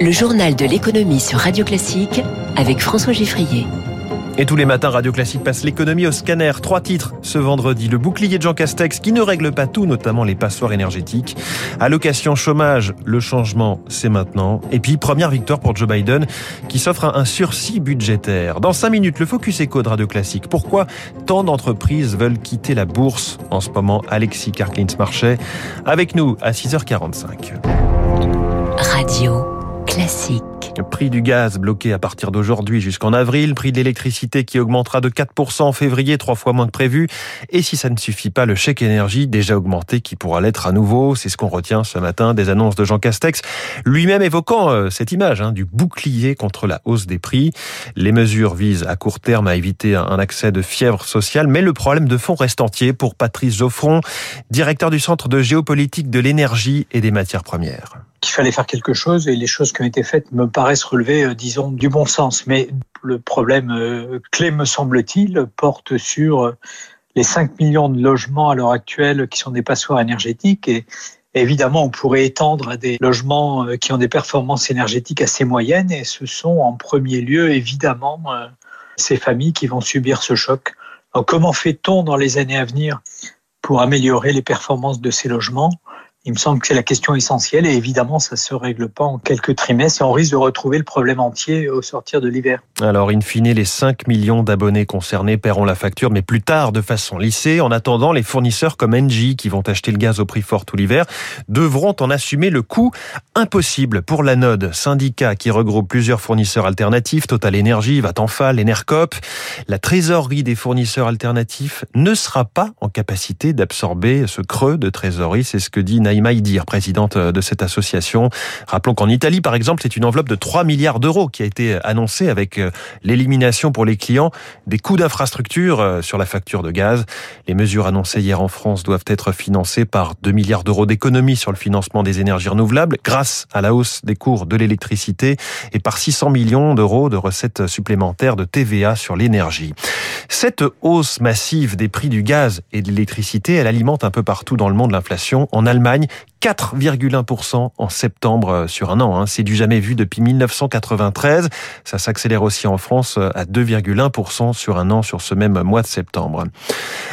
Le journal de l'économie sur Radio Classique avec François Giffrier. Et tous les matins, Radio Classique passe l'économie au scanner. Trois titres ce vendredi. Le bouclier de Jean Castex qui ne règle pas tout, notamment les passoires énergétiques. Allocation chômage, le changement, c'est maintenant. Et puis, première victoire pour Joe Biden qui s'offre un sursis budgétaire. Dans cinq minutes, le Focus Eco de Radio Classique. Pourquoi tant d'entreprises veulent quitter la bourse en ce moment? Alexis Karklins-Marchais avec nous à 6h45. Radio Classique. Prix du gaz bloqué à partir d'aujourd'hui jusqu'en avril, prix de l'électricité qui augmentera de 4% en février, trois fois moins que prévu. Et si ça ne suffit pas, le chèque énergie déjà augmenté qui pourra l'être à nouveau. C'est ce qu'on retient ce matin des annonces de Jean Castex, lui-même évoquant euh, cette image hein, du bouclier contre la hausse des prix. Les mesures visent à court terme à éviter un accès de fièvre sociale, mais le problème de fond reste entier pour Patrice Geoffron, directeur du Centre de géopolitique de l'énergie et des matières premières qu'il fallait faire quelque chose et les choses qui ont été faites me paraissent relever, euh, disons, du bon sens. Mais le problème euh, clé, me semble-t-il, porte sur euh, les 5 millions de logements à l'heure actuelle qui sont des passoires énergétiques et Évidemment, on pourrait étendre à des logements qui ont des performances énergétiques assez moyennes et ce sont en premier lieu, évidemment, ces familles qui vont subir ce choc. Alors, comment fait-on dans les années à venir pour améliorer les performances de ces logements? Il me semble que c'est la question essentielle et évidemment, ça se règle pas en quelques trimestres et on risque de retrouver le problème entier au sortir de l'hiver. Alors, in fine, les 5 millions d'abonnés concernés paieront la facture, mais plus tard, de façon lissée. En attendant, les fournisseurs comme Engie, qui vont acheter le gaz au prix fort tout l'hiver, devront en assumer le coût impossible pour la Node, syndicat qui regroupe plusieurs fournisseurs alternatifs, Total Energy, Vattenfall, Enercop. La trésorerie des fournisseurs alternatifs ne sera pas en capacité d'absorber ce creux de trésorerie, c'est ce que dit Naïm Maïdir, présidente euh, de cette association. Rappelons qu'en Italie, par exemple, c'est une enveloppe de 3 milliards d'euros qui a été annoncée avec euh, l'élimination pour les clients des coûts d'infrastructure euh, sur la facture de gaz. Les mesures annoncées hier en France doivent être financées par 2 milliards d'euros d'économies sur le financement des énergies renouvelables grâce à la hausse des cours de l'électricité et par 600 millions d'euros de recettes supplémentaires de TVA sur l'énergie. Cette hausse massive des prix du gaz et de l'électricité, elle alimente un peu partout dans le monde l'inflation. En Allemagne, 4,1% en septembre euh, sur un an. Hein. C'est du jamais vu depuis 1993. Ça s'accélère aussi en France euh, à 2,1% sur un an sur ce même mois de septembre.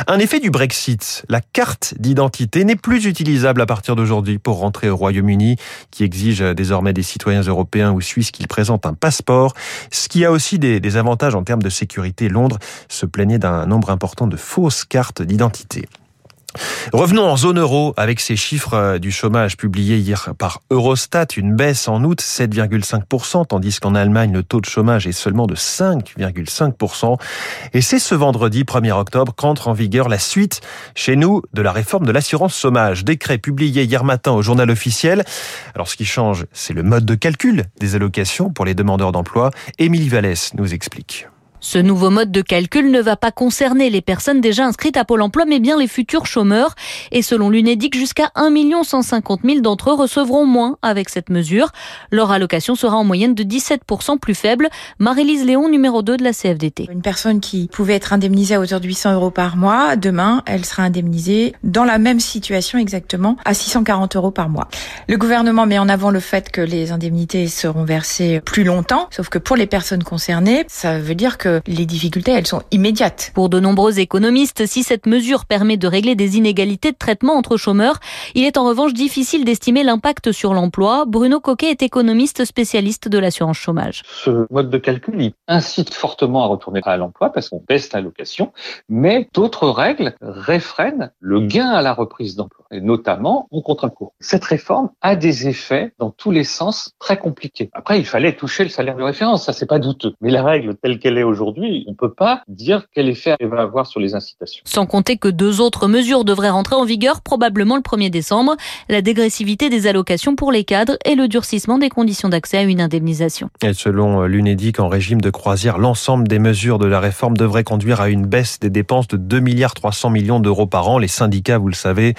Un effet du Brexit. La carte d'identité n'est plus utilisable à partir d'aujourd'hui pour rentrer au Royaume-Uni, qui exige désormais des citoyens européens ou suisses qu'ils présentent un passeport. Ce qui a aussi des avantages en termes de sécurité. Londres se plaignait d'un nombre important de fausses cartes d'identité. Revenons en zone euro avec ces chiffres euh, du chômage publiés hier par Eurostat, une baisse en août 7,5%, tandis qu'en Allemagne le taux de chômage est seulement de 5,5%. Et c'est ce vendredi 1er octobre qu'entre en vigueur la suite chez nous de la réforme de l'assurance chômage. Décret publié hier matin au journal officiel. Alors ce qui change, c'est le mode de calcul des allocations pour les demandeurs d'emploi. Émilie Vallès nous explique. Ce nouveau mode de calcul ne va pas concerner les personnes déjà inscrites à Pôle emploi, mais bien les futurs chômeurs. Et selon l'UNEDIC, jusqu'à 1 150 000 d'entre eux recevront moins avec cette mesure. Leur allocation sera en moyenne de 17% plus faible. Marie-Lise Léon, numéro 2 de la CFDT. Une personne qui pouvait être indemnisée à hauteur de 800 euros par mois, demain, elle sera indemnisée dans la même situation exactement à 640 euros par mois. Le gouvernement met en avant le fait que les indemnités seront versées plus longtemps, sauf que pour les personnes concernées, ça veut dire que les difficultés, elles sont immédiates. Pour de nombreux économistes, si cette mesure permet de régler des inégalités de traitement entre chômeurs, il est en revanche difficile d'estimer l'impact sur l'emploi. Bruno Coquet est économiste spécialiste de l'assurance chômage. Ce mode de calcul, il incite fortement à retourner à l'emploi parce qu'on baisse l'allocation, mais d'autres règles réfrènent le gain à la reprise d'emploi, et notamment en contre-cours. Cette réforme a des effets dans tous les sens très compliqués. Après, il fallait toucher le salaire de référence, ça c'est pas douteux. Mais la règle telle qu'elle est aujourd'hui, on ne peut pas dire quel effet elle va avoir sur les incitations. Sans compter que deux autres mesures devraient rentrer en vigueur probablement le 1er décembre, la dégressivité des allocations pour les cadres et le durcissement des conditions d'accès à une indemnisation. Et selon l'UNEDIC, en régime de croisière, l'ensemble des mesures de la réforme devrait conduire à une baisse des dépenses de 2 milliards 300 millions d'euros par an. Les syndicats, vous le savez,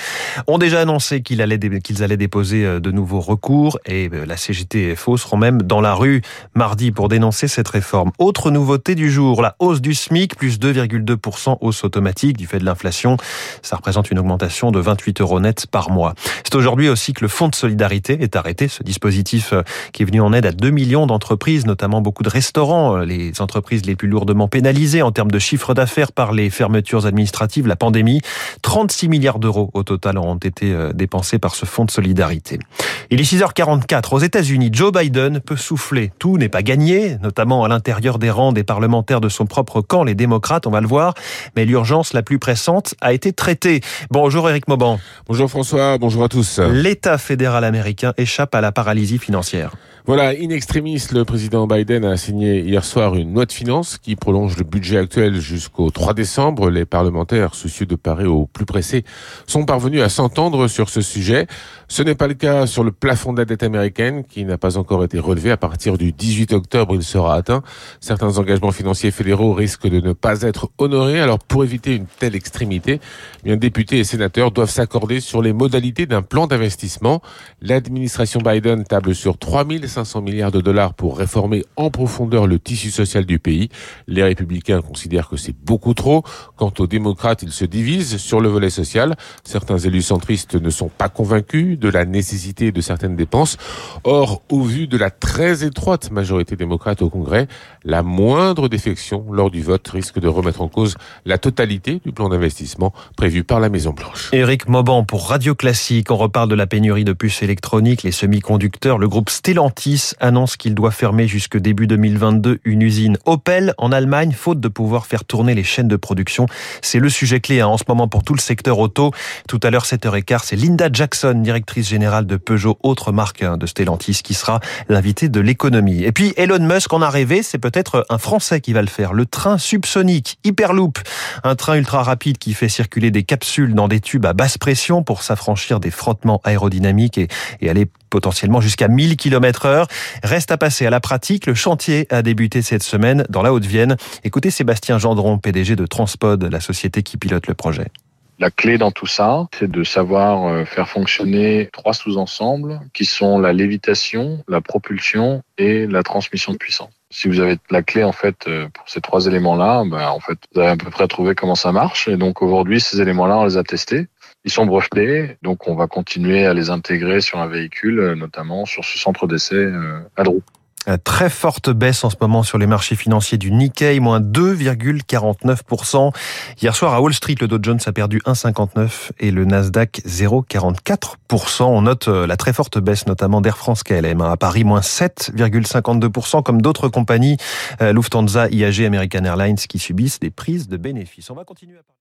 ont déjà annoncé qu'ils allaient, qu'ils allaient déposer euh, de nouveaux recours et euh, la CGT et FO seront même dans la rue mardi pour dénoncer cette réforme. Autre nouveauté du jour, la hausse du SMIC, plus 2,2% hausse automatique du fait de l'inflation. Ça représente une augmentation de 28 euros net par mois. C'est aujourd'hui aussi que le Fonds de solidarité est arrêté, ce dispositif euh, qui est venu en aide à 2 millions d'entreprises, notamment beaucoup de restaurants, les entreprises les plus lourdement pénalisées en termes de chiffre d'affaires par les fermetures administratives, la pandémie. 36 milliards d'euros au total ont été euh, dépensés par ce fonds de solidarité. Il est 6h44. Aux États-Unis, Joe Biden peut souffler. Tout n'est pas gagné, notamment à l'intérieur des rangs des parlementaires de son propre camp, les démocrates, on va le voir. Mais l'urgence la plus pressante a été traitée. Bonjour Eric Mauban. Bonjour François, bonjour à tous. L'État fédéral américain échappe à la paralysie financière. Voilà, in extremis, le président Biden a signé hier soir une loi de finances qui prolonge le budget actuel jusqu'au 3 décembre. Les parlementaires, soucieux de parer au plus pressé, sont parvenus à s'entendre sur ce sujet. Ce n'est pas le cas sur le plafond de la dette américaine qui n'a pas encore été relevé. À partir du 18 octobre, il sera atteint. Certains engagements financiers fédéraux risquent de ne pas être honorés. Alors pour éviter une telle extrémité, eh bien députés et sénateurs doivent s'accorder sur les modalités d'un plan d'investissement. L'administration Biden table sur 3000 500 milliards de dollars pour réformer en profondeur le tissu social du pays. Les républicains considèrent que c'est beaucoup trop. Quant aux démocrates, ils se divisent sur le volet social. Certains élus centristes ne sont pas convaincus de la nécessité de certaines dépenses. Or, au vu de la très étroite majorité démocrate au Congrès, la moindre défection lors du vote risque de remettre en cause la totalité du plan d'investissement prévu par la Maison Blanche. Éric Mauban pour Radio Classique. On reparle de la pénurie de puces électroniques, les semi-conducteurs. Le groupe Stellantis annonce qu'il doit fermer jusque début 2022 une usine Opel en Allemagne, faute de pouvoir faire tourner les chaînes de production. C'est le sujet clé hein, en ce moment pour tout le secteur auto. Tout à l'heure, 7h15, c'est Linda Jackson, directrice générale de Peugeot, autre marque hein, de Stellantis, qui sera l'invitée de l'économie. Et puis Elon Musk en a rêvé, c'est peut-être un Français qui va le faire. Le train subsonique Hyperloop, un train ultra rapide qui fait circuler des capsules dans des tubes à basse pression pour s'affranchir des frottements aérodynamiques et, et aller potentiellement jusqu'à 1000 km heure. Reste à passer à la pratique. Le chantier a débuté cette semaine dans la Haute-Vienne. Écoutez Sébastien Gendron, PDG de Transpod, la société qui pilote le projet. La clé dans tout ça, c'est de savoir euh, faire fonctionner trois sous-ensembles qui sont la lévitation, la propulsion et la transmission de puissance. Si vous avez la clé en fait euh, pour ces trois éléments-là, ben, en fait vous avez à peu près trouvé comment ça marche. Et donc aujourd'hui, ces éléments-là, on les a testés. Ils sont brevetés, donc on va continuer à les intégrer sur un véhicule, euh, notamment sur ce centre d'essai euh, à Drou. Très forte baisse en ce moment sur les marchés financiers du Nikkei, moins 2,49%. Hier soir à Wall Street, le Dow Jones a perdu 1,59 et le Nasdaq 0,44%. On note euh, la très forte baisse notamment d'Air France KLM hein. à Paris, moins 7,52%, comme d'autres compagnies, Lufthansa, IAG, American Airlines, qui subissent des prises de bénéfices. On va continuer à